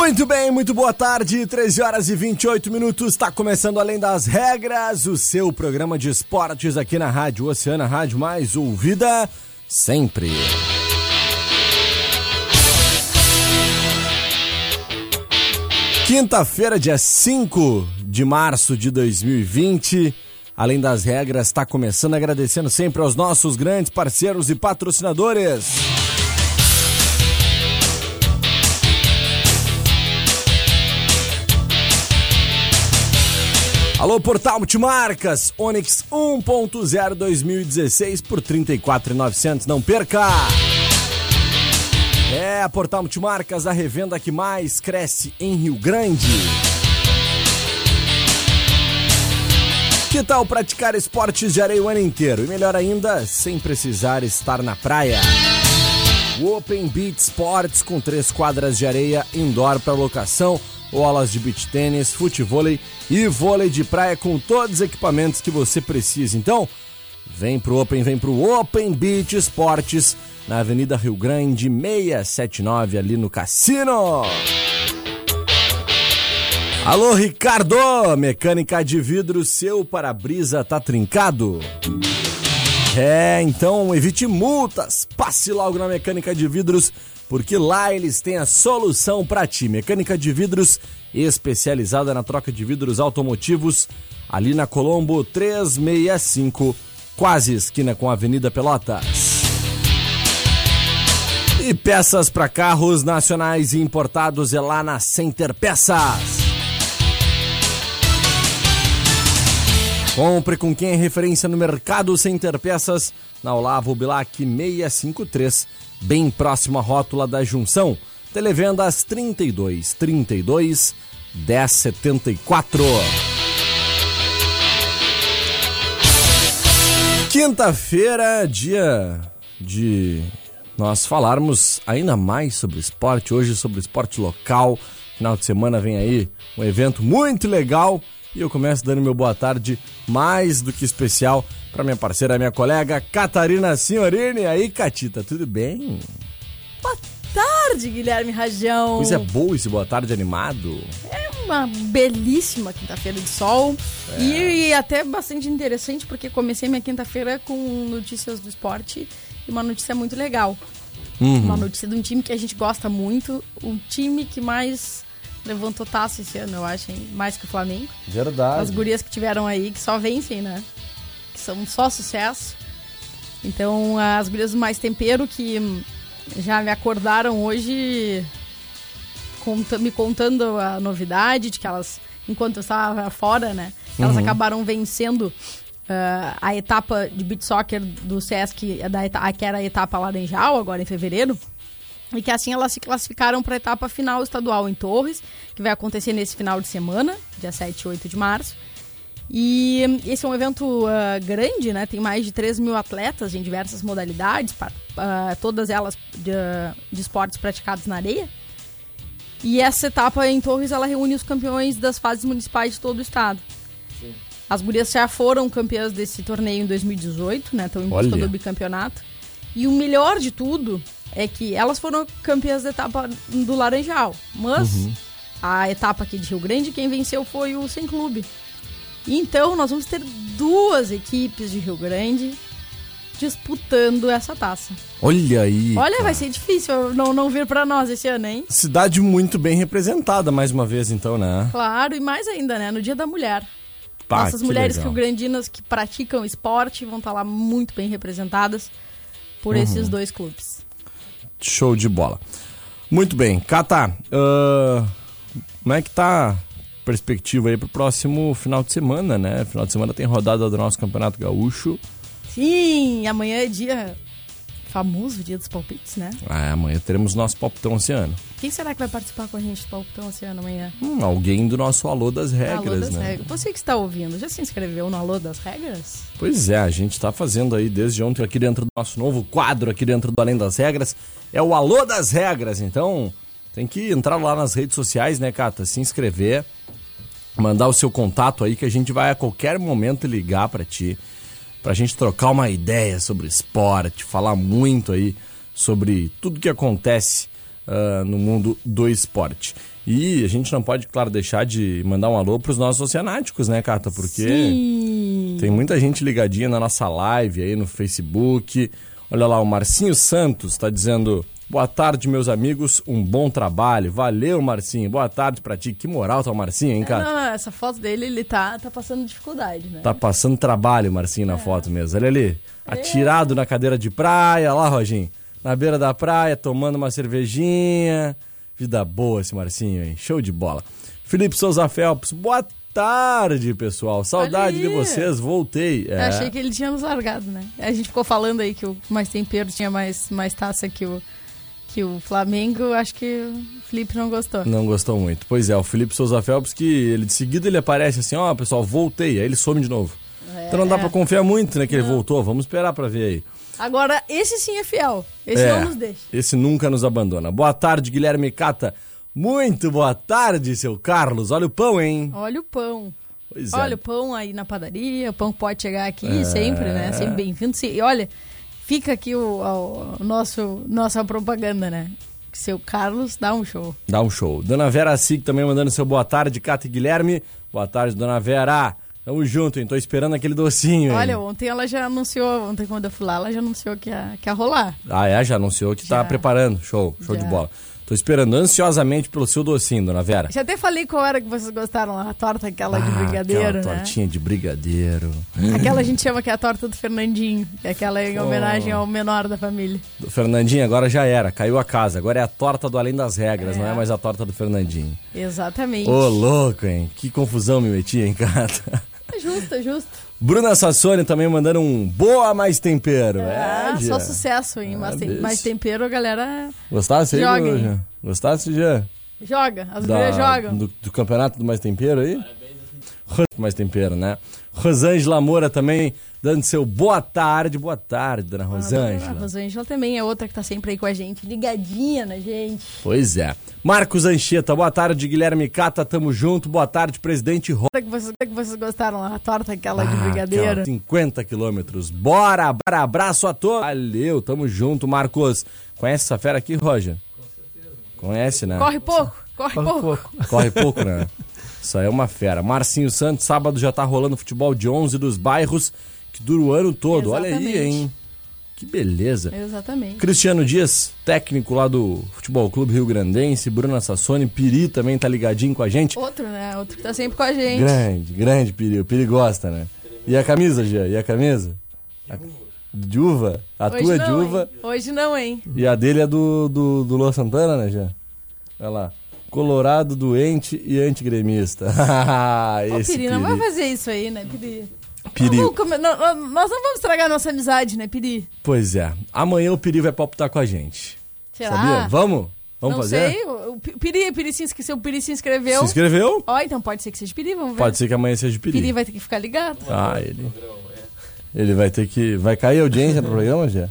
Muito bem, muito boa tarde, 13 horas e 28 minutos, está começando Além das Regras, o seu programa de esportes aqui na Rádio Oceana, rádio mais ouvida sempre. Quinta-feira, dia 5 de março de 2020, Além das Regras está começando agradecendo sempre aos nossos grandes parceiros e patrocinadores. Alô, Portal Multimarcas, Onix 1.0 2016 por 34,900, não perca! É Portal Multimarcas, a revenda que mais cresce em Rio Grande. Que tal praticar esportes de areia o ano inteiro? E melhor ainda, sem precisar estar na praia. Open Beach Sports com três quadras de areia indoor para locação bolas de beach tênis, futevôlei e vôlei de praia com todos os equipamentos que você precisa. Então, vem pro Open, vem pro Open Beach Esportes, na Avenida Rio Grande 679, ali no Cassino. Alô, Ricardo! Mecânica de vidro, seu para-brisa tá trincado? É, então evite multas. Passe logo na Mecânica de Vidros, porque lá eles têm a solução para ti. Mecânica de Vidros especializada na troca de vidros automotivos, ali na Colombo 365, quase esquina com a Avenida Pelotas. E peças para carros nacionais e importados é lá na Center Peças. Compre com quem é referência no mercado Center Peças, na Olavo Bilac 653, bem próximo à rótula da junção. Televendas 32 32 1074. Quinta-feira, dia de nós falarmos ainda mais sobre esporte, hoje sobre esporte local. Final de semana vem aí um evento muito legal e eu começo dando meu boa tarde mais do que especial para minha parceira, minha colega Catarina Senhorini. Aí, Catita, tudo bem? Boa tarde, Guilherme Rajão. Pois é boa esse boa tarde animado. É uma belíssima quinta-feira de sol é. e, e, até bastante interessante porque comecei minha quinta-feira com notícias do esporte e uma notícia muito legal. Uhum. Uma notícia de um time que a gente gosta muito, um time que mais levantou taça esse ano, eu acho, hein? mais que o Flamengo. Verdade. As gurias que tiveram aí, que só vencem, né? Que são só sucesso. Então, as gurias do Mais Tempero que já me acordaram hoje me contando a novidade de que elas, enquanto eu estava fora, né? Elas uhum. acabaram vencendo uh, a etapa de beach soccer do Sesc, da, que era a etapa Laranjal, agora em fevereiro. E que assim elas se classificaram para a etapa final estadual em Torres, que vai acontecer nesse final de semana, dia 7 e 8 de março. E esse é um evento uh, grande, né? Tem mais de 3 mil atletas em diversas modalidades, uh, todas elas de, de, esportes praticados na areia. E essa etapa em Torres, ela reúne os campeões das fases municipais de todo o estado. Sim. As gurias já foram campeãs desse torneio em 2018, né? Estão em busca do bicampeonato. E o melhor de tudo é que elas foram campeãs da etapa do Laranjal, mas Uhum. a etapa aqui de Rio Grande, quem venceu foi o Sem Clube. Então, nós vamos ter duas equipes de Rio Grande disputando essa taça. Olha aí. Olha, cara. vai ser difícil não, não vir pra nós esse ano, hein? Cidade muito bem representada mais uma vez, então, né? Claro, e mais ainda, né? No Dia da Mulher. Pá, Nossas mulheres legal. rio-grandinas que praticam esporte vão estar lá muito bem representadas por Uhum. esses dois clubes. Show de bola. Muito bem. Cata, ah, como é que tá a perspectiva aí pro próximo final de semana, né? Final de semana tem rodada do nosso Campeonato Gaúcho. Sim, amanhã é dia famoso, dia dos palpites, né? Ah, amanhã teremos nosso palpitão oceano. Quem será que vai participar com a gente do palpitão oceano amanhã? Hum, alguém do nosso Alô das Regras, Alô das né? Regras. Você que está ouvindo, já se inscreveu no Alô das Regras? Pois é, a gente tá fazendo aí desde ontem aqui dentro do nosso novo quadro, aqui dentro do Além das Regras, é o Alô das Regras. Então, tem que entrar lá nas redes sociais, né, Cata? Se inscrever, mandar o seu contato aí que a gente vai a qualquer momento ligar pra ti, pra gente trocar uma ideia sobre esporte, falar muito aí sobre tudo que acontece ah, no mundo do esporte. E a gente não pode, claro, deixar de mandar um alô pros nossos oceanáticos, né, Cata? Porque Sim. tem muita gente ligadinha na nossa live aí no Facebook. Olha lá, o Marcinho Santos tá dizendo: Boa tarde, meus amigos, um bom trabalho. Valeu, Marcinho. Boa tarde pra ti. Que moral tá o Marcinho, hein, cara? não, não, essa foto dele, ele tá, tá passando dificuldade, né? Tá passando trabalho, Marcinho, na foto mesmo. Olha ali, atirado na cadeira de praia. Lá, Roginho, na beira da praia, tomando uma cervejinha. Vida boa esse Marcinho, hein? Show de bola. Felipe Souza Felps, boa tarde, pessoal. Saudade de vocês, voltei. Eu É. achei que ele tinha nos largado, né? A gente ficou falando aí que o Mais Tempero tinha mais, mais taça que o, que o Flamengo. Acho que o Felipe não gostou. Não gostou muito. Pois é, o Felipe Souza Felps, que ele de seguida ele aparece assim, ó, pessoal, voltei, aí ele some de novo. Então não dá pra confiar muito, né, que ele voltou. Vamos esperar pra ver aí. Agora, esse sim é fiel. Esse é, não nos deixa. esse nunca nos abandona. Boa tarde, Guilherme Cata. Muito boa tarde, seu Carlos. Olha o pão, hein? Olha o pão. Pois é. Olha o pão aí na padaria. O pão pode chegar aqui sempre, né? Sempre bem-vindo. E olha, fica aqui o, o nosso, nossa propaganda, né? Seu Carlos dá um show. Dá um show. Dona Vera Sig também mandando seu boa tarde, Cata e Guilherme. Boa tarde, Dona Vera. Tamo junto, hein? Tô esperando aquele docinho, hein? Olha, ontem ela já anunciou, ontem quando eu fui lá, ela já anunciou que ia, que ia rolar. Ah, é? Já anunciou que tá Já. preparando. Show, show Já. de bola. Tô esperando ansiosamente pelo seu docinho, Dona Vera. Já até falei qual era que vocês gostaram a torta aquela de Ah, brigadeiro, aquela né? tortinha de brigadeiro. Aquela a gente chama que é a torta do Fernandinho, que é aquela em homenagem ao menor da família. Do Fernandinho agora já era, caiu a casa. Agora é a torta do Além das Regras, não é mais a torta do Fernandinho. Exatamente. Ô, louco, hein? Que confusão me meti, hein, cara? É justo, é justo. Bruna Sassoni também mandando um boa mais tempero. Ah, é, só sucesso, hein? Mas, tem, bicho. mais tempero, a galera Gostasse aí? Gostasse, já? joga. As gurias jogam. Do, do campeonato do Mais Tempero aí? Mais Tempero, né? Rosângela Moura também dando seu boa tarde. Boa tarde, dona A Rosângela. Rosângela também é outra que tá sempre aí com a gente, ligadinha na gente. Pois é. Marcos Anchieta, boa tarde, Guilherme Cata, tamo junto. Boa tarde, presidente Ro... Que vocês, que vocês gostaram lá, a torta aquela de Ah, brigadeiro. aquela 50 quilômetros. Bora, bora, abraço a todos. Valeu, tamo junto, Marcos. Conhece essa fera aqui, Roger? Conhece, né? Corre pouco, corre, pouco. Corre pouco, né? Isso aí é uma fera. Marcinho Santos, sábado já tá rolando futebol de 11 dos bairros, que dura o ano todo. Olha aí, Exatamente. hein? Que beleza. Exatamente. Cristiano Dias, técnico lá do Futebol Clube Rio Grandense, Bruna Sassoni, Piri também tá ligadinho com a gente. Outro, né? Outro que tá sempre com a gente. Grande, grande Piri. O Piri gosta, né? E a camisa, Gia? E a camisa? A... De uva? A Hoje tua é de não, uva hein? Hoje não, hein? e a dele é do, do, do Luan Santana, né, Gia? Olha lá. Colorado, doente e antigremista. Ô, Esse Piri, não vai fazer isso aí, né, Piri? Piri. Não vamos não- não- nós não vamos estragar nossa amizade, né, Piri? Pois é. Amanhã o Piri vai palpitar com a gente. Será? Sabia? Vamos? Vamos não fazer? sei. O, o Piri, Piri se inscreveu, o Piri se inscreveu. Se inscreveu? Ó, então pode ser que seja Piri, vamos ver. Pode ser que amanhã seja Piri. Piri vai ter que ficar ligado. Ah, ele. Ele vai ter que. Vai cair a audiência no programa, já?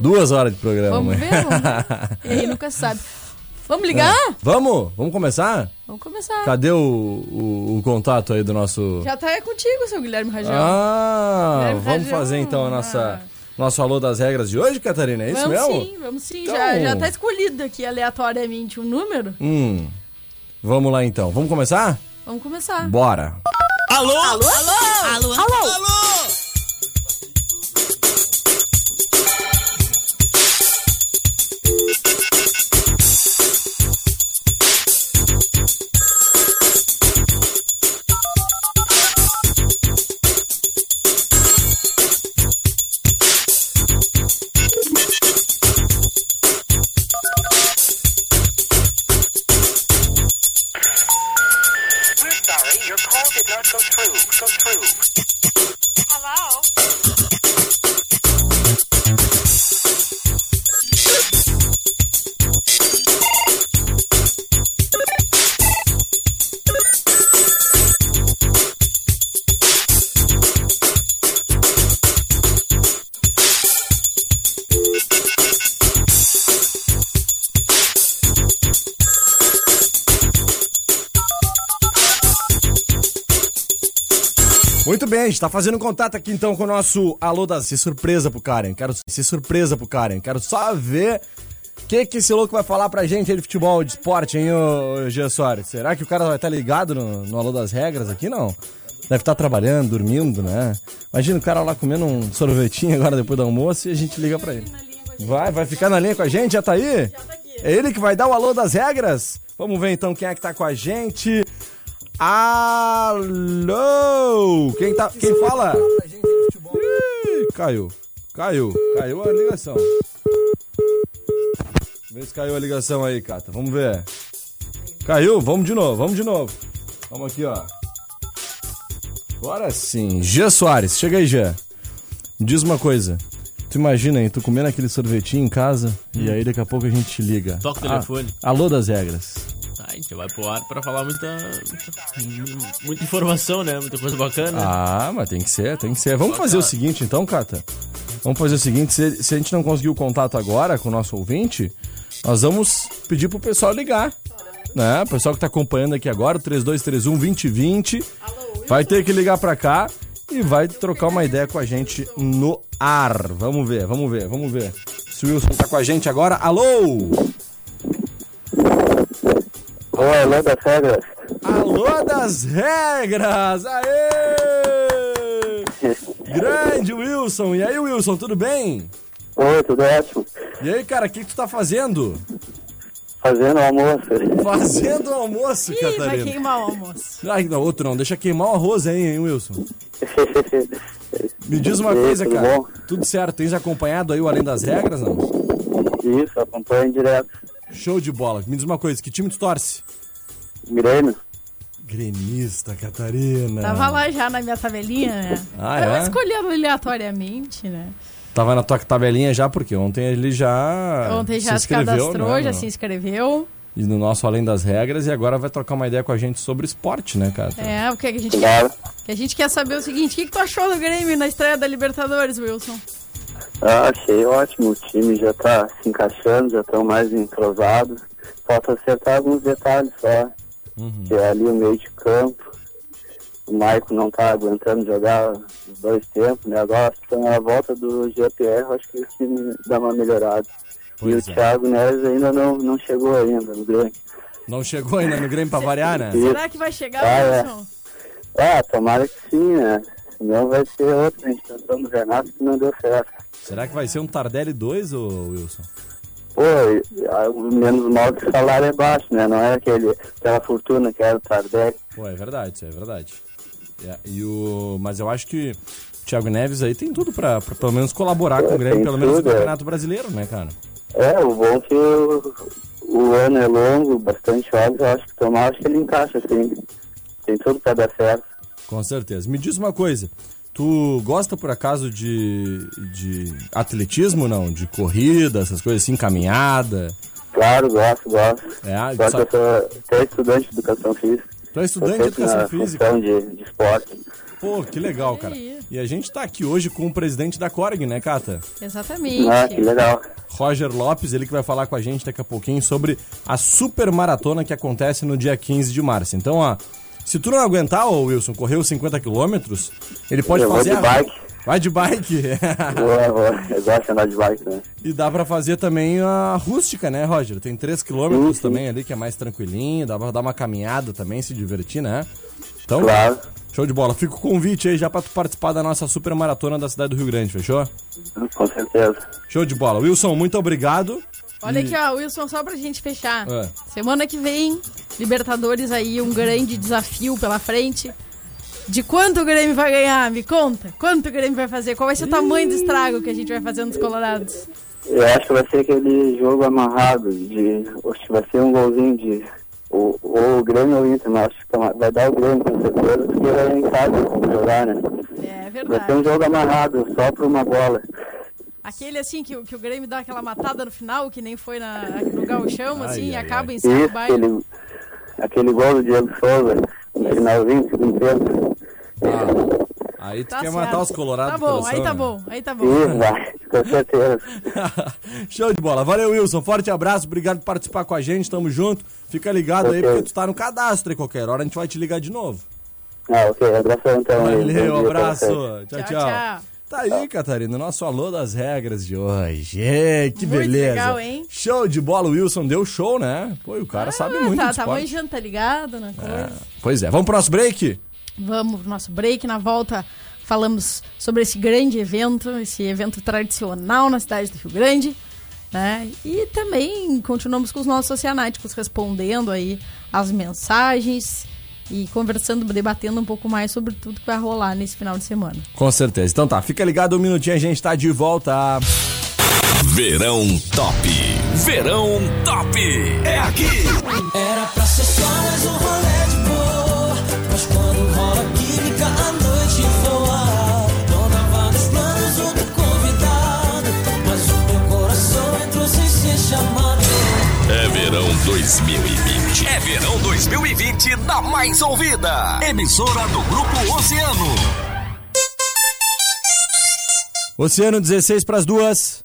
Duas horas de programa. Vamos amanhã. ver, vamos ver. E aí nunca se sabe. Vamos ligar? Vamos? Vamos começar? Vamos começar. Cadê o, o, o contato aí do nosso. Já tá aí contigo, seu Guilherme Rajão. Ah, Guilherme vamos Rajão. fazer então a nossa, nosso alô das regras de hoje, Catarina? É isso vamos mesmo? sim, vamos sim. Então- Já, já tá escolhido aqui aleatoriamente um número. Hum. Vamos lá então. Vamos começar? Vamos começar. Bora. Alô? Alô? Alô? Alô? We're bem, a gente tá fazendo contato aqui então com o nosso alô das. Se surpresa pro Karen. Quero se surpresa pro Karen. Quero só ver o que, que esse louco vai falar pra gente aí de futebol, de esporte, hein, ô Gia Soares? Será que o cara vai estar ligado no, no alô das regras aqui? Não. Deve estar trabalhando, dormindo, né? Imagina o cara lá comendo um sorvetinho agora depois do almoço e a gente liga pra ele. Vai, vai ficar na linha com a gente? Já tá aí? É ele que vai dar o alô das regras? Vamos ver então quem é que tá com a gente. Alô! Quem tá. Quem fala? Ih, caiu. Caiu. Caiu a ligação. Vê se caiu a ligação aí, Cata. Vamos ver. Caiu? Vamos de novo, vamos de novo. Vamos aqui, ó. Agora sim. Gia Soares, chega aí, Gia. Diz uma coisa. Tu imagina, hein? Tu comendo aquele sorvetinho em casa e aí daqui a pouco a gente te liga. Toca o Ah, telefone. alô das regras. A gente vai pro ar pra falar muita, muita, informação, né? Muita coisa bacana. Ah, mas tem que ser, tem que ser. Vamos fazer o seguinte então, Cata. Vamos fazer o seguinte, se, se a gente não conseguir o contato agora com o nosso ouvinte, nós vamos pedir pro pessoal ligar. Né? O pessoal que tá acompanhando aqui agora, o 3231 2020, vai ter que ligar pra cá e vai trocar uma ideia com a gente no ar. Vamos ver, vamos ver, vamos ver. Se o Wilson tá com a gente agora. Alô! Oi, alô das regras. Alô das regras! Aê! Grande Wilson! E aí, Wilson, tudo bem? Oi, tudo ótimo. E aí, cara, o que, que tu tá fazendo? Fazendo almoço. Fazendo almoço, Ih, vai Catarina. queimar o almoço. Ai, não, outro não, deixa queimar o arroz aí, hein, Wilson? Me diz uma E coisa, tudo cara. bom? Tudo certo, tens acompanhado aí o Além das Regras, não? Isso, acompanho direto. Show de bola. Me diz uma coisa, que time tu torce? Grêmio. Gremista, Catarina. Tava lá já na minha tabelinha, né? Ah, Eu é? escolhendo aleatoriamente, né? Tava na tua tabelinha já, porque ontem ele já Ontem já se se, cadastrou, né, já se inscreveu. E no nosso Além das Regras, e agora vai trocar uma ideia com a gente sobre esporte, né, cara? É, o que a gente Claro. quer, a gente quer saber é o seguinte, o que, que tu achou do Grêmio na estreia da Libertadores, Wilson? Ah, achei ótimo. O time já tá se encaixando, já estão mais entrosados. Falta acertar alguns detalhes só. Uhum. Que é ali o meio de campo. O Maicon não tá aguentando jogar os dois tempos, né? Agora com a volta do GPR, eu acho que o time dá uma melhorada. Pois e é. o Thiago Neves ainda não, não chegou ainda no Grêmio. Não chegou ainda no Grêmio pra variar, né? Será que vai chegar, Ah, é. Ah, tomara que sim, né? Senão vai ser outro. A gente tentou no Renato que não deu certo. Será que vai ser um Tardelli 2, ô Wilson? Pô, o menos mal que o salário é baixo, né? Não é aquele, aquela fortuna que era o Tardelli. Pô, é verdade, isso é verdade. É, e o... Mas eu acho que o Thiago Neves aí tem tudo pra, pra pelo menos colaborar com o Grêmio, tem pelo menos no tudo, é. Campeonato Brasileiro, né, cara? É, o bom é que o, o ano é longo, bastante jogos, eu acho que tomara que ele encaixa, assim. Tem tudo pra dar certo. Com certeza. Me diz uma coisa. Tu gosta, por acaso, de, de atletismo, não? De corrida, essas coisas assim, caminhada? Claro, gosto, gosto. É, Só só- que eu sou até estudante de educação física. Tu é estudante de educação física? de, de esporte. Pô, que legal, cara. E a gente tá aqui hoje com o presidente da Corg, né, Cata? Exatamente. Ah, que legal. Roger Lopes, ele que vai falar com a gente daqui a pouquinho sobre a super maratona que acontece no dia 15 de março. Então, ó, se tu não aguentar, ô Wilson, correr os 50 quilômetros, ele pode eu vou fazer de a... bike. Vai de bike. Vou. Eu gosto de andar de bike, né? e dá pra fazer também a rústica, né, Roger? Tem 3 quilômetros Sim, sim. também ali, que é mais tranquilinho. Dá pra dar uma caminhada também, se divertir, né? Então, Claro. show de bola. Fica o convite aí já pra tu participar da nossa super maratona da cidade do Rio Grande, fechou? Com certeza. Show de bola. Wilson, muito obrigado. Olha E- aqui, ó, Wilson, só pra gente fechar. É. Semana que vem, Libertadores aí, um grande desafio pela frente. De quanto o Grêmio vai ganhar? Me conta. Quanto o Grêmio vai fazer? Qual vai ser o tamanho do estrago que a gente vai fazer nos Colorados? Eu acho que vai ser aquele jogo amarrado, de. Acho que vai ser um golzinho de. Ou, ou o Grêmio ou o Inter, mas acho que tá- vai dar o Grêmio com certeza, porque é em casa como jogar, né? É Vai ser um verdade. jogo amarrado, só por uma bola. Aquele assim que, o- que o Grêmio dá aquela matada no final, que nem foi na, no gauchão, Ai, assim, e ai, acaba ai. em cima do baile. aquele, aquele gol do Diego Souza, no finalzinho, segundo tempo. Ah, aí tu Tá quer certo. matar os colorados Tá bom, coração, aí tá né? bom, aí tá bom. Isso, vai, com certeza. Show de bola. Valeu, Wilson. Forte abraço. Obrigado por participar com a gente. Tamo junto. Fica ligado aí, Ok. porque tu tá no cadastro aí qualquer hora. A gente vai te ligar de novo. Ah, ok, abração então. aí. Valeu, um abraço. Tchau, Tchau, tchau. tchau. Tá aí, Catarina, o nosso alô das regras de hoje. Ê, que Muito beleza. legal, hein? Show de bola, o Wilson deu show, né? Pô, o cara sabe muito tá, de tá esporte. manjando, tá ligado na coisa. Pois é, vamos pro nosso break? Vamos pro nosso break. Na volta, falamos sobre esse grande evento, esse evento tradicional na cidade do Rio Grande. Né? E também continuamos com os nossos oceanáticos respondendo aí as mensagens e conversando, debatendo um pouco mais sobre tudo que vai rolar nesse final de semana. Com certeza. Então tá, fica ligado um minutinho, a gente tá de volta. Verão Top. Verão Top. É aqui. Era pra ser só mais um rolê 2020. É verão 2020 da mais ouvida. Emissora do Grupo Oceano. Oceano 16 pras duas.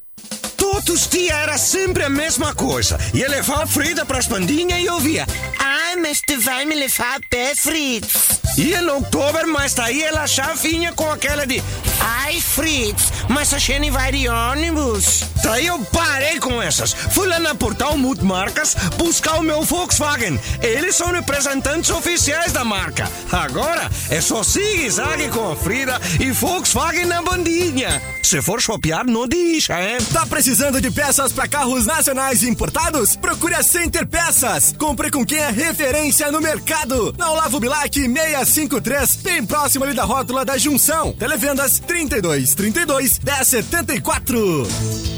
Todos os dias era sempre a mesma coisa. Ia levar a Frida pras pandinhas e ouvia. Ai, mas tu vai me levar a pé, Fritz. Ia no outubro, mas daí ela já vinha com aquela de. Ai, Fritz, mas a gente vai de ônibus. Daí eu parei com essas. Fui lá na Portal Multimarcas buscar o meu Volkswagen. Eles são representantes oficiais da marca. Agora é só zigue-zague com a Frida e Volkswagen na bandinha. Se for shopear, não deixa, hein? Tá precisando de peças para carros nacionais e importados? Procure a Center Peças. Compre com quem é referência no mercado. Na Olavo Bilac 653, bem próximo ali da rótula da Junção. Televendas 32 32 1074.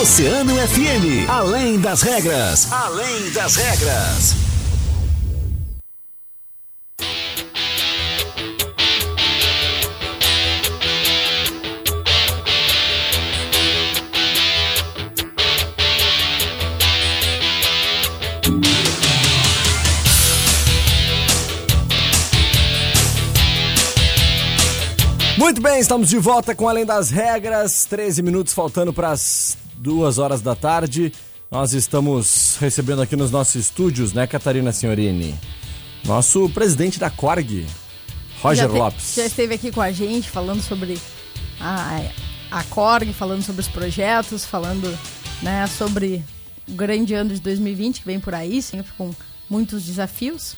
Oceano FM. Além das regras. Além das regras. Muito bem, estamos de volta com Além das Regras. 13 minutos faltando para as duas horas da tarde. Nós estamos recebendo aqui nos nossos estúdios, né, Catarina Senhorini? Nosso presidente da Corg, Roger já te- Lopes. Já esteve aqui com a gente falando sobre a, a Corg, falando sobre os projetos, falando né, sobre o grande ano de 2020 que vem por aí, sempre com muitos desafios.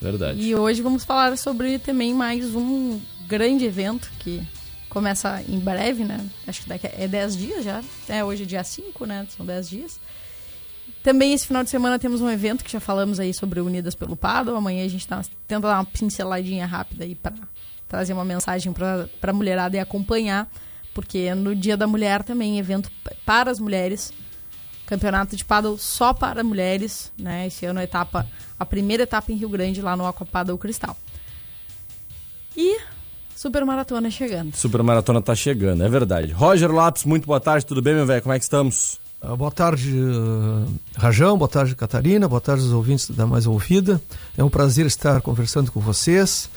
Verdade. E hoje vamos falar sobre também mais um grande evento que começa em breve, né? Acho que daqui é 10 dias já. É, hoje é dia 5, né? São 10 dias. Também esse final de semana temos um evento que já falamos aí sobre Unidas pelo Paddle. Amanhã a gente tá, tenta dar uma pinceladinha rápida aí para trazer uma mensagem para a mulherada e acompanhar, porque no Dia da Mulher também evento para as mulheres, campeonato de paddle só para mulheres, né? Esse ano a etapa, a primeira etapa em Rio Grande lá no Aqua Paddle Cristal. E Super Maratona chegando. Super Maratona tá chegando, é verdade. Roger Lopes, muito boa tarde, tudo bem, meu velho? Como é que estamos? Ah, Boa tarde, eh, Rajão. Boa tarde, Catarina. Boa tarde aos ouvintes da Mais Ouvida. É um prazer estar conversando com vocês.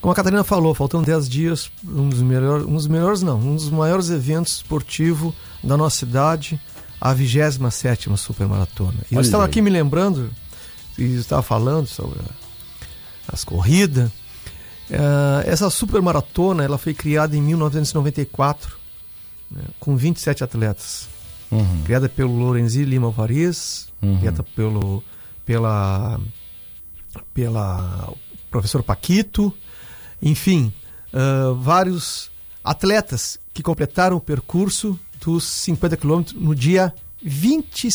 Como a Catarina falou, faltam 10 dias, um dos melhores, um dos melhores não, um dos maiores eventos esportivos da nossa cidade, a 27ª Supermaratona. E eu estava aqui me lembrando, e estava falando sobre a- as corridas. Eh, essa Supermaratona, ela foi criada em 1994, né, com 27 atletas. Criada pelo Lorenzi Lima Alvarez, criada pelo pela pela professor Paquito, enfim, ah, vários atletas que completaram o percurso dos 50 quilômetros no dia 20,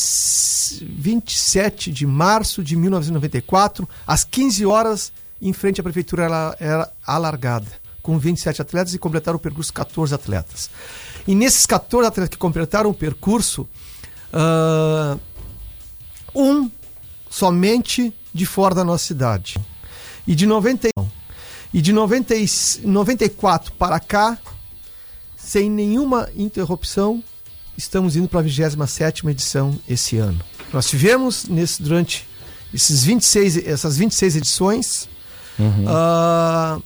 27 de março de 1994, às 15 horas, em frente à prefeitura ela era alargada, com 27 atletas e completaram o percurso 14 atletas. E nesses 14 atletas que completaram o percurso, ah, um somente de fora da nossa cidade. E de 90, e de 90, e 94 para cá, sem nenhuma interrupção, estamos indo para a 27ª edição esse ano. Nós tivemos nesse, durante esses 26, essas 26 edições ah,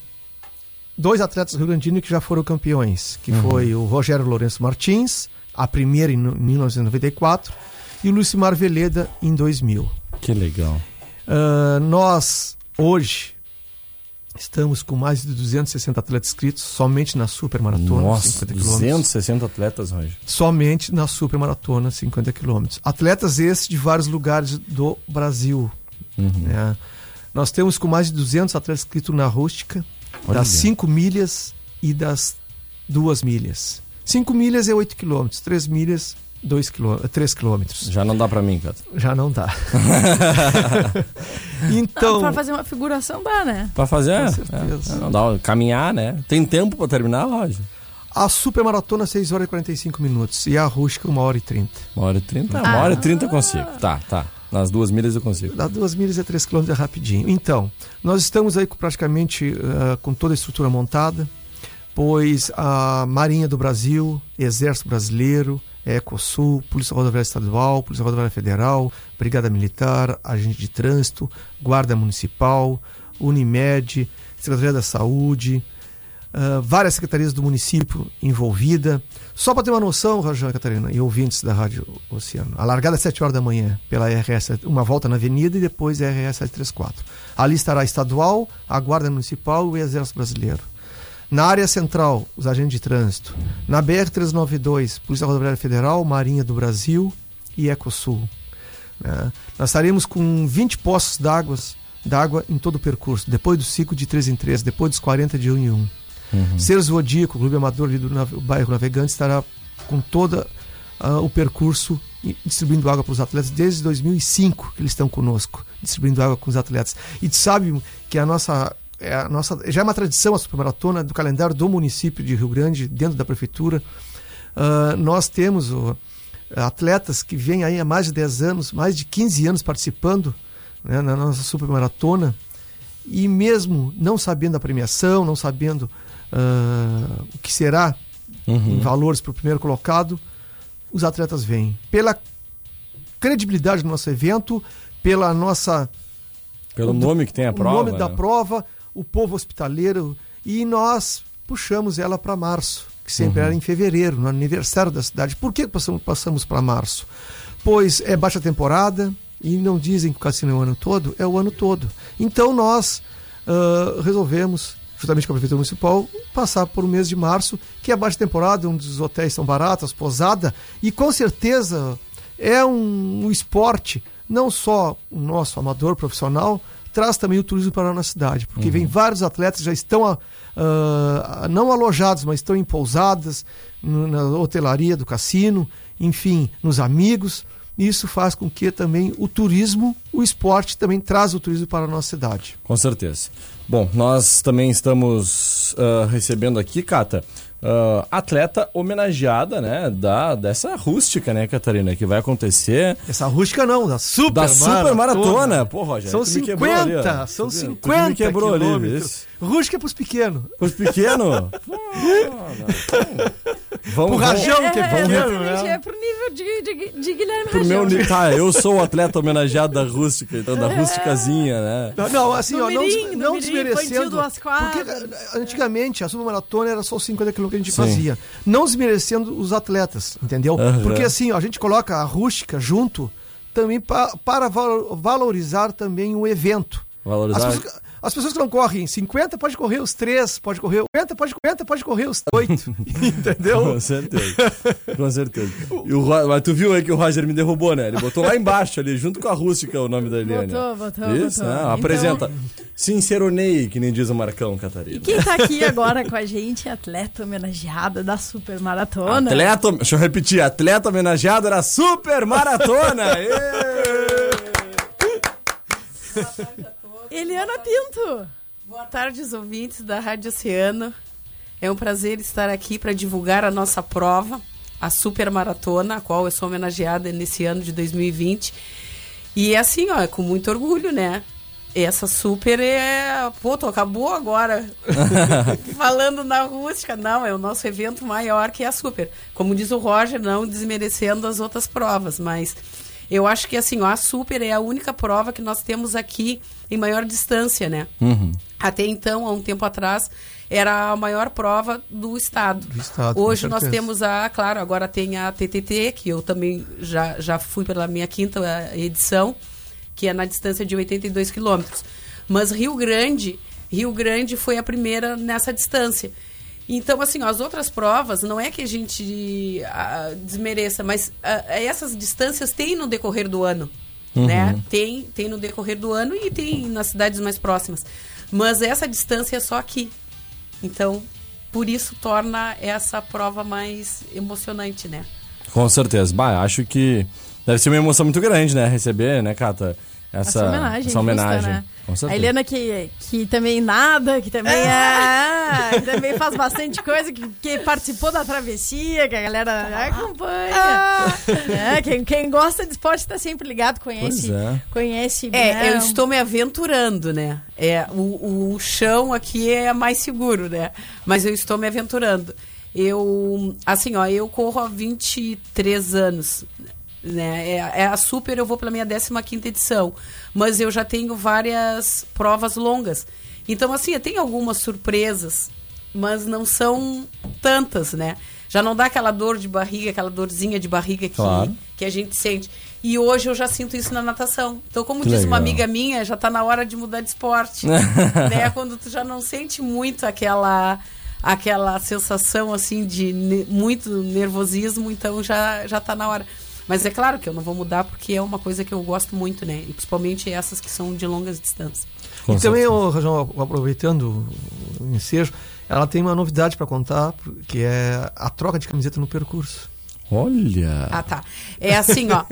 dois atletas rio-grandinos que já foram campeões, que foi o Rogério Lourenço Martins, a primeira em no- 1994, e o Lucimar Veleda em 2000. Que legal. Ah, nós, hoje, estamos com mais de 260 atletas inscritos somente na Super Maratona, Nossa, 50 quilômetros. 260 atletas, Roger. Somente na Super Maratona, 50 quilômetros. Atletas esses de vários lugares do Brasil. né? Nós temos com mais de 200 atletas inscritos na rústica, Olha. das 5 milhas e das 2 milhas. 5 milhas é 8 quilômetros, 3 milhas, 2 quilômetros, 3 quilômetros. Já não dá pra mim, cara. Já não dá. então, pra fazer uma figuração dá, né? Pra fazer, é, certeza. é, não dá, caminhar, né? Tem tempo pra terminar, Roger? a Super Maratona 6 horas e 45 minutos e a rústica 1 hora e 30. Uma hora e trinta? Uma hora e trinta eu consigo. Tá, tá. Nas duas milhas eu consigo. Dá 2 milhas e 3 quilômetros é rapidinho. Então, nós estamos aí com praticamente ah, com toda a estrutura montada, pois a Marinha do Brasil, Exército Brasileiro, Ecosul, Polícia Rodoviária Estadual, Polícia Rodoviária Federal, Brigada Militar, Agente de Trânsito, Guarda Municipal, Unimed, Secretaria da Saúde, ah, várias secretarias do município envolvida. Só para ter uma noção, Rajão e Catarina, e ouvintes da Rádio Oceano, a largada é às 7 horas da manhã pela RS, uma volta na avenida e depois a RS 734. Ali estará a estadual, a Guarda Municipal e o Exército Brasileiro. Na área central, os agentes de trânsito. Na BR-392, Polícia Rodoviária Federal, Marinha do Brasil e Ecosul. né? Nós estaremos com 20 poços d'água em todo o percurso, depois do ciclo de 3 em 3, depois dos 40 de 1 em 1. Ser Zodíaco, Clube Amador ali do bairro Navegante, estará com todo o percurso distribuindo água para os atletas desde 2005 que eles estão conosco, distribuindo água com os atletas. E sabe que a nossa, é a nossa já é uma tradição a supermaratona do calendário do município de Rio Grande, dentro da prefeitura. Ah, nós temos atletas que vêm aí há mais de 10 anos, mais de 15 anos participando né, na nossa supermaratona e mesmo não sabendo a premiação, não sabendo ah, o que será em valores para o primeiro colocado, os atletas vêm. Pela credibilidade do nosso evento, pela nossa Pelo nome que tem a prova. o nome da né? prova, o povo hospitaleiro, e nós puxamos ela para março, que sempre era em fevereiro, no aniversário da cidade. Por que passamos, passamos para março? Pois é baixa temporada, e não dizem que o cassino é o ano todo, é o ano todo. Então nós ah, resolvemos, juntamente com a Prefeitura Municipal, passar por o mês de março, que é baixa temporada, onde os hotéis são baratos, posada, e com certeza é um, um esporte não só o nosso amador profissional, traz também o turismo para a nossa cidade, porque vem vários atletas já estão ah, não alojados, mas estão em pousadas, na hotelaria do cassino, enfim, nos amigos. Isso faz com que também o turismo, o esporte também traz o turismo para a nossa cidade. Com certeza. Bom, nós também estamos ah, recebendo aqui, Cata, ah, atleta homenageada, né, da, dessa rústica, né, Catarina, que vai acontecer Essa rústica não, da super da super maratona. Pô, Rogério, São tu me quebrou ali, ó. 50, são Tu me- tu me 50 quebrou ali, quilômetros. isso. Rústica é pros pequenos. Os pequenos? Vamos, Pro rajão que é é, pequeno, exatamente, né? é pro nível de, de, de Guilherme Pro Rajão. meu nível. Tá, eu sou o atleta homenageado da rústica, então da rusticazinha, né? Não, não, assim, No ó, não, mirim, des- no não mirim, infantil, desmerecendo. duas Porque quadras. eh, antigamente a supermaratona era só os 50 km que a gente Sim. fazia. Não desmerecendo os atletas, entendeu? Aham. Porque assim, ó, a gente coloca a rústica junto também pa- para val- valorizar também o evento. Valorizar. As pessoas, as pessoas que não correm 50 pode correr os 3, pode correr 50, pode 50, pode correr os 8. entendeu? Com certeza. Com certeza. E o Mas tu viu aí que o Roger me derrubou, né? Ele botou lá embaixo ali, junto com a rústica, o nome da Eliane. Botou, botou, Isso, botou. né? Então- Apresenta. Sinceronei, que nem diz o Marcão, Catarina. Quem tá aqui agora com a gente é atleta homenageada da super maratona. Atleta, deixa eu repetir, atleta homenageado era super maratona. Eliana Pinto. Boa tarde, os ouvintes da Rádio Oceano. É um prazer estar aqui para divulgar a nossa prova, a Super Maratona, a qual eu sou homenageada nesse ano de 2020. E é assim, ó, é com muito orgulho, né? Essa super é. Pô, tu acabou agora falando na rústica. Não, é o nosso evento maior que é a super. Como diz o Roger, não desmerecendo as outras provas, mas eu acho que assim, ó, a super é a única prova que nós temos aqui em maior distância, né? Uhum. Até então, há um tempo atrás, era a maior prova do estado. Do estado, Hoje nós temos a, claro, agora tem a TTT, que eu também já, já fui pela minha quinta eh, edição, que é na distância de 82 quilômetros. Mas Rio Grande, Rio Grande foi a primeira nessa distância. Então, assim, ó, as outras provas, não é que a gente ah, desmereça, mas ah, essas distâncias tem no decorrer do ano, né? Tem, tem no decorrer do ano e tem nas cidades mais próximas. Mas essa distância é só aqui. Então, por isso torna essa prova mais emocionante, né? Com certeza. Bah, acho que deve ser uma emoção muito grande, né? Receber, né, Cata? Essa, Essa homenagem. essa homenagem. justa, né? Com A certeza. Eliana que, que também nada, que também é, que também faz bastante coisa, que, que participou da travessia, que a galera acompanha. É, quem, quem gosta de esporte está sempre ligado, conhece, Pois é. conhece. É, eu estou me aventurando, né? É, o, o chão aqui é mais seguro, né? Mas eu estou me aventurando. Eu, assim, ó, eu corro há 23 anos, né? É, é a super, eu vou pela minha 15ª edição. Mas eu já tenho várias provas longas. Então, assim, eu tenho algumas surpresas, mas não são tantas, né? Já não dá aquela dor de barriga, aquela dorzinha de barriga que, Claro. que a gente sente. E hoje eu já sinto isso na natação. Então, como Que diz uma legal. amiga minha, já tá na hora de mudar de esporte. né? Quando tu já não sente muito aquela aquela sensação assim de ne- muito nervosismo, então já já tá na hora. Mas é claro que eu não vou mudar porque é uma coisa que eu gosto muito, né? E principalmente essas que são de longas distâncias. Com e também, certeza. ô, Rajão, aproveitando o ensejo, ela tem uma novidade para contar, que é a troca de camiseta no percurso. Olha. Ah, tá. É assim, ó.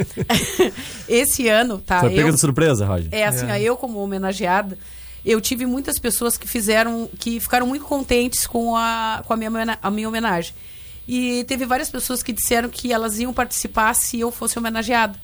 Esse ano, tá? Foi pega eu- de surpresa, Roger. É assim, ó, eu como homenageada, eu tive muitas pessoas que fizeram, que ficaram muito contentes com a, com a, minha, a minha homenagem. E teve várias pessoas que disseram que elas iam participar se eu fosse homenageada.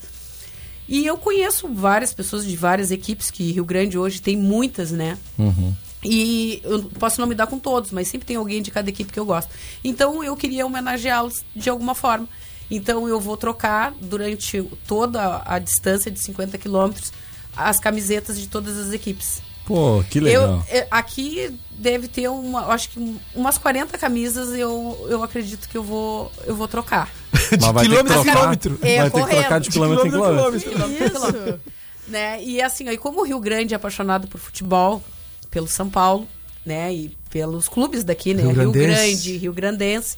E eu conheço várias pessoas de várias equipes, que Rio Grande hoje tem muitas, né? Uhum. E eu posso não me dar com todos, mas sempre tem alguém de cada equipe que eu gosto. Então eu queria homenageá-los de alguma forma. Então eu vou trocar durante toda a, distância de 50 quilômetros as camisetas de todas as equipes. Pô, que legal. Eu, aqui deve ter uma, acho que um- umas 40 camisas eu, eu acredito que eu vou, eu vou trocar. Que quilômetro a quilômetro. É, vai ter que correndo. trocar de quilômetro em quilômetro a quilômetro. quilômetro. Quilômetro. né? E assim, aí como o Rio Grande é apaixonado por futebol, pelo São Paulo, né? E pelos clubes daqui, né? Rio Rio. Grande, Rio Grandense,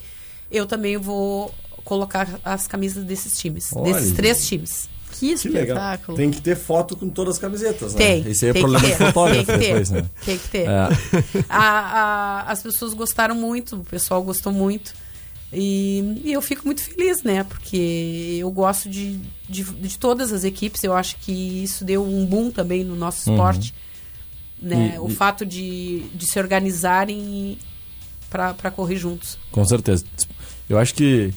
eu também vou colocar as camisas desses times, Olha. desses três times. Que Que legal. espetáculo. Tem que ter foto com todas as camisetas, né? Tem. Esse aí é tem problema que do ter, fotógrafo tem que ter, depois, né? Tem que ter. É. A- a- as pessoas gostaram muito, o pessoal gostou muito. E, e eu fico muito feliz, né? Porque eu gosto de, de, de todas as equipes. Eu acho que isso deu um boom também no nosso Uhum. esporte. Né? E- o e- fato de, de se organizarem para correr juntos. Com certeza. Eu acho que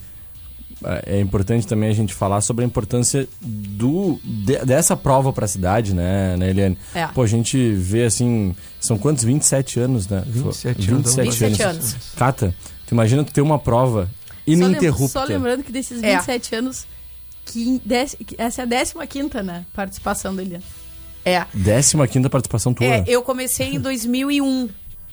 é importante também a gente falar sobre a importância do, de- dessa prova para a cidade, né, né, Eliane? É. Pô, a gente vê assim, são quantos? 27 anos, né? 27 anos. 27 anos. Cata, tu imagina tu ter uma prova Só, lem- ininterrupta. só lembrando que desses É. 27 anos, que dez- que essa é a 15 né? Participação dele. É. 15 participação tua. é. Eu comecei em 2001.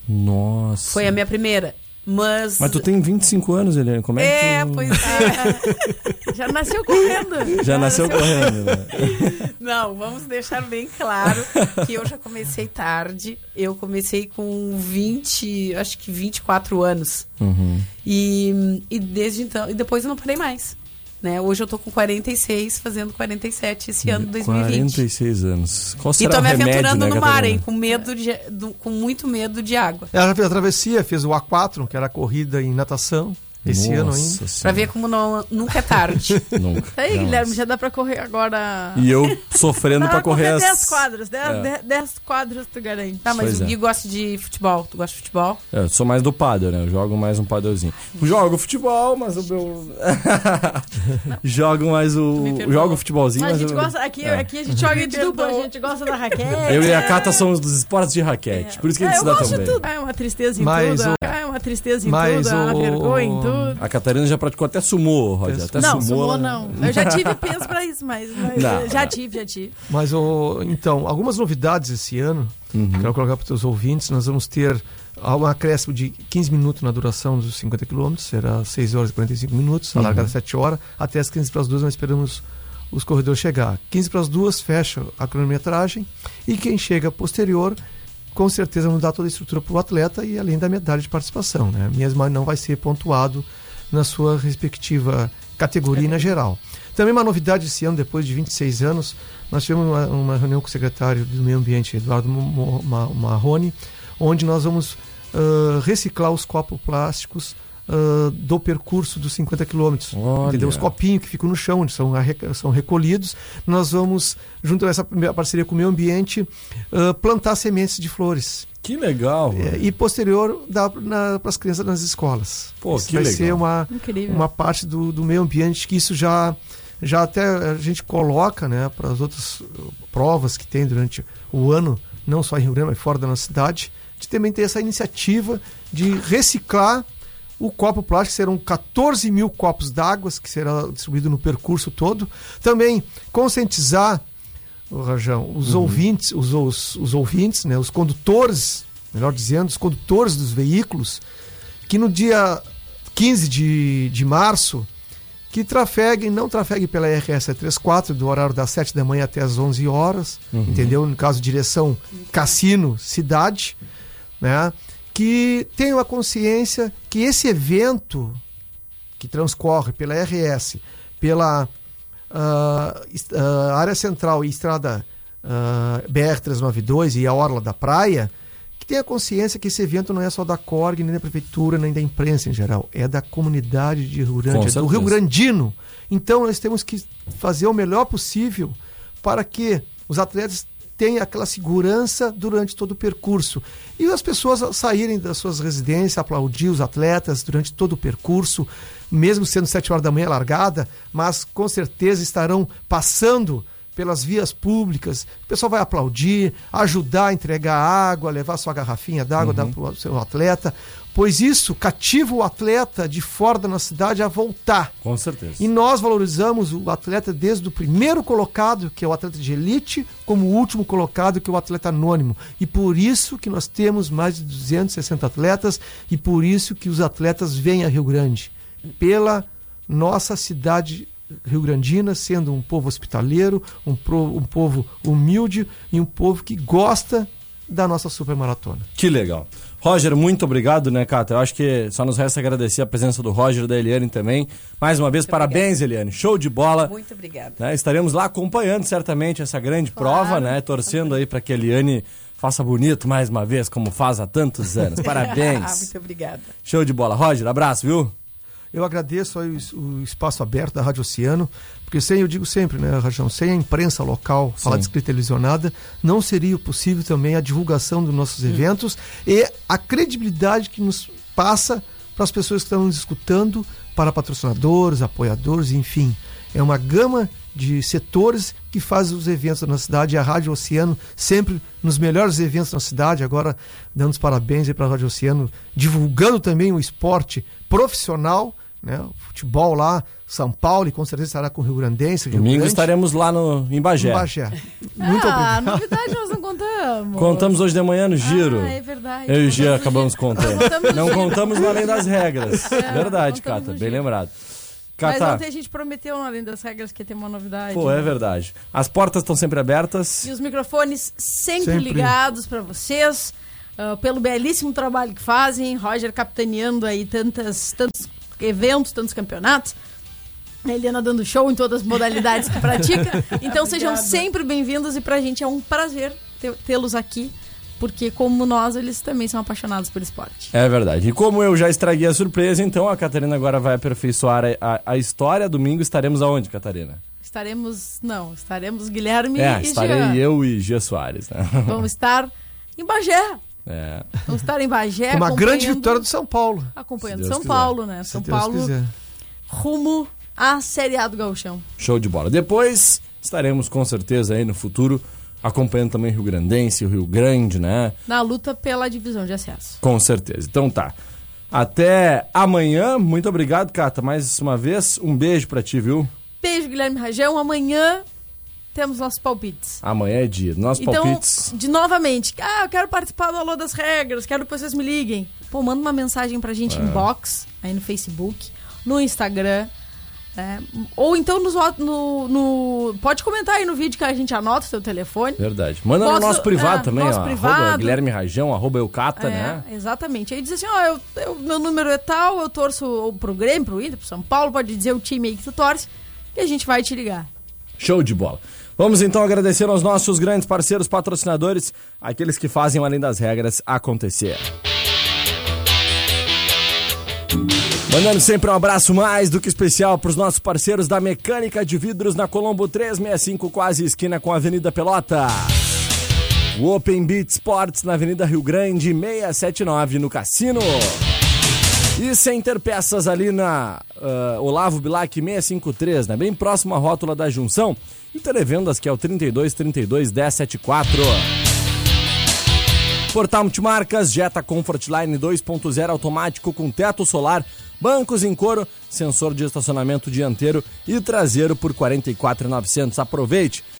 Nossa. Foi a minha primeira. Mas. Mas tu tem 25 anos, Eliane, como é, É, que tu... pois é. Já nasceu correndo. Já nasceu correndo, né? Não, vamos deixar bem claro que eu já comecei tarde. Eu comecei com 20, acho que 24 anos. Uhum. E, e desde então, e depois eu não parei mais. Né? Hoje eu tô com 46, fazendo 47 esse ano 2020. 46 anos. Qual E será tô o me remédio, aventurando né, no mar, hein? Com medo de, do- com muito medo de água. Ela fez a travessia, fez o A4, que era a corrida em natação, esse Nossa ano ainda. Senhora. Pra ver como não, nunca é tarde. Nunca. Aí, Jamais. Guilherme, já dá pra correr agora. E eu sofrendo pra correr as... 10 quadros, 10 É. 10 quadros tu garante. Tá, mas Pois o é. Gui gosta de futebol. Tu gosta de futebol? É, Eu sou mais do paddle, né? Eu jogo mais um paddlezinho. Jogo futebol, mas o meu... jogo mais o... Jogo futebolzinho, a mas gente eu... gosta, aqui, É. aqui a gente joga de dupla, a gente gosta da raquete. Eu e a Cata somos dos esportes de raquete. Por isso que a É, gente eu se dá gosto tão de bem. tudo. É uma tristeza em Mas tudo. o- É uma tristeza em mas tudo, é uma vergonha em tudo. A Catarina já praticou até sumô, Roger. Até não, sumô. sumô não. Eu já tive peso pra isso, mas, mas Não, já não. tive, já tive. Mas, o, então, algumas novidades esse ano, Uhum. quero colocar para os teus ouvintes, nós vamos ter um acréscimo de 15 minutos na duração dos 50 quilômetros, será 6 horas e 45 minutos, a Uhum. largada 7 horas, até as 15 para as 2 nós esperamos os corredores chegar. 15 para as 2 fecha a cronometragem e quem chega posterior com certeza vamos dar toda a estrutura para o atleta e além da medalha de participação, né? Mesmo não vai ser pontuado na sua respectiva categoria na geral. Também uma novidade esse ano, depois de 26 anos, nós tivemos uma, uma reunião com o secretário do Meio Ambiente, Eduardo Marrone, onde nós vamos ah, reciclar os copos plásticos ah, do percurso dos 50 quilômetros. Entendeu? Os copinhos que ficam no chão, onde são, são recolhidos. Nós vamos, junto a essa parceria com o meio ambiente, ah, plantar sementes de flores. Que legal. É, e posterior dar para as crianças nas escolas. Pô, Isso que vai legal. ser uma, Incrível. uma parte do, do meio ambiente que isso já já até a gente coloca né, para as outras uh, provas que tem durante o ano, não só em Rio Grande, mas fora da nossa cidade, de também ter essa iniciativa de reciclar o copo plástico, serão 14 mil copos d'água que será distribuído no percurso todo. Também conscientizar, ô Rajão, os ouvintes, os, os, os ouvintes, né, os condutores, melhor dizendo, os condutores dos veículos, que no dia 15 de, de março, que trafeguem, não trafeguem pela RS 34 do horário das 7 da manhã até as 11 horas, entendeu? No caso, direção Cassino, cidade, né? Que tenham a consciência que esse evento que transcorre pela RS, pela est- ah, área central e estrada ah, BR-392 e a Orla da Praia, que tenha consciência que esse evento não é só da Corg, nem da prefeitura, nem da imprensa em geral, é da comunidade de Rio Grande, é do. Rio Grandino. Então nós temos que fazer o melhor possível para que os atletas tenham aquela segurança durante todo o percurso. E as pessoas saírem das suas residências, aplaudir os atletas durante todo o percurso, mesmo sendo sete horas da manhã largada, mas com certeza estarão passando pelas vias públicas, o pessoal vai aplaudir, ajudar a entregar água, levar sua garrafinha d'água dar para o seu atleta, pois isso cativa o atleta de fora da nossa cidade a voltar. Com certeza. E nós valorizamos o atleta desde o primeiro colocado, que é o atleta de elite, como o último colocado, que é o atleta anônimo. E por isso que nós temos mais de 260 atletas e por isso que os atletas vêm a Rio Grande. Pela nossa cidade rio-grandina, sendo um povo hospitaleiro, um, pro- um povo humilde e um povo que gosta da nossa supermaratona. Que legal. Roger, muito obrigado, né, Cata? Eu acho que só nos resta agradecer a presença do Roger e da Eliane também. Mais uma vez, parabéns, Eliane. Show de bola. Muito obrigada. né? Estaremos lá acompanhando certamente essa grande prova, né? Torcendo aí para que a Eliane faça bonito mais uma vez, como faz há tantos anos. Parabéns. Muito obrigada. Show de bola. Roger, abraço, viu? Eu agradeço o, es- o espaço aberto da Rádio Oceano, porque sem, eu digo sempre, né, Rajão, sem a imprensa local falar Sim. de escrita televisionada, não seria possível também a divulgação dos nossos eventos e a credibilidade que nos passa para as pessoas que estão nos escutando, para patrocinadores, apoiadores, enfim. É uma gama de setores que fazem os eventos na cidade e a Rádio Oceano sempre nos melhores eventos na cidade, agora dando os parabéns para a Rádio Oceano, divulgando também o esporte profissional, né? O futebol lá, São Paulo, e com certeza estará com o Rio Grandense. Rio Domingo Grande, estaremos lá no, em Bagé. em Bagé. Muito ah, obrigado. novidade nós não contamos. Contamos hoje de manhã no giro. Ah, é verdade. Eu e o Gia acabamos contando. Contamos Não contamos no Além das Regras. É, Verdade, Cata. Bem lembrado. Mas Cata, ontem a gente prometeu, além das regras, que ia ter uma novidade. pô, é verdade. As portas estão sempre abertas. E os microfones sempre, Sempre. ligados para vocês, ah, pelo belíssimo trabalho que fazem. Roger capitaneando aí tantas, tantos eventos, tantos campeonatos. A Eliana dando show em todas as modalidades que pratica. Então sejam sempre bem-vindos e pra gente é um prazer tê-los aqui, porque como nós, eles também são apaixonados por esporte. É verdade. E como eu já estraguei a surpresa, então a Catarina agora vai aperfeiçoar a, a- a história. Domingo estaremos aonde, Catarina? Estaremos, não, estaremos Guilherme é, e estarei Jean. eu e Gia Soares. Né? Vamos estar em Bagé. É. Vamos estar em Bagé. uma grande vitória do São Paulo. Acompanhando São quiser. Paulo, né? Se São Deus Paulo quiser. rumo à Série A do Gauchão. Show de bola. Depois estaremos com certeza aí no futuro acompanhando também o Rio Grandense, o Rio Grande, né? Na luta pela divisão de acesso. Com certeza. Então tá. Até amanhã. Muito obrigado, Cata, mais uma vez. Um beijo pra ti, viu? Beijo, Guilherme Rajão. Amanhã temos nossos palpites. Amanhã é dia. Nossos então, palpites. de novamente, ah, eu quero participar do Alô das Regras, quero que vocês me liguem. Pô, manda uma mensagem pra gente É. inbox, aí no Facebook, no Instagram. né? Ou então nos, no, no- Pode comentar aí no vídeo que a gente anota o seu telefone. Verdade. Manda no Posso- nosso privado é, também, nosso ó. privado. Arroba Guilherme Rajão, arroba Eucata, É, né? Exatamente. Aí diz assim, ó, eu, eu- meu número é tal, eu torço pro Grêmio, pro Inter, pro São Paulo, pode dizer o time aí que tu torce, e a gente vai te ligar. Show de bola. Vamos então agradecer aos nossos grandes parceiros patrocinadores, aqueles que fazem Além das Regras acontecer. Mandando sempre um abraço mais do que especial para os nossos parceiros da Mecânica de Vidros na Colombo 365, quase esquina com a Avenida Pelotas. O Open Beat Sports na Avenida Rio Grande 679 no Cassino. E Center Peças ali na ah, Olavo Bilac 653, né? Bem próximo à rótula da junção. E Televendas, que é o 32 32 1074. Portal Multimarcas, Jetta Comfortline 2.0 automático com teto solar, bancos em couro, sensor de estacionamento dianteiro e traseiro por R$ 44,900. Aproveite!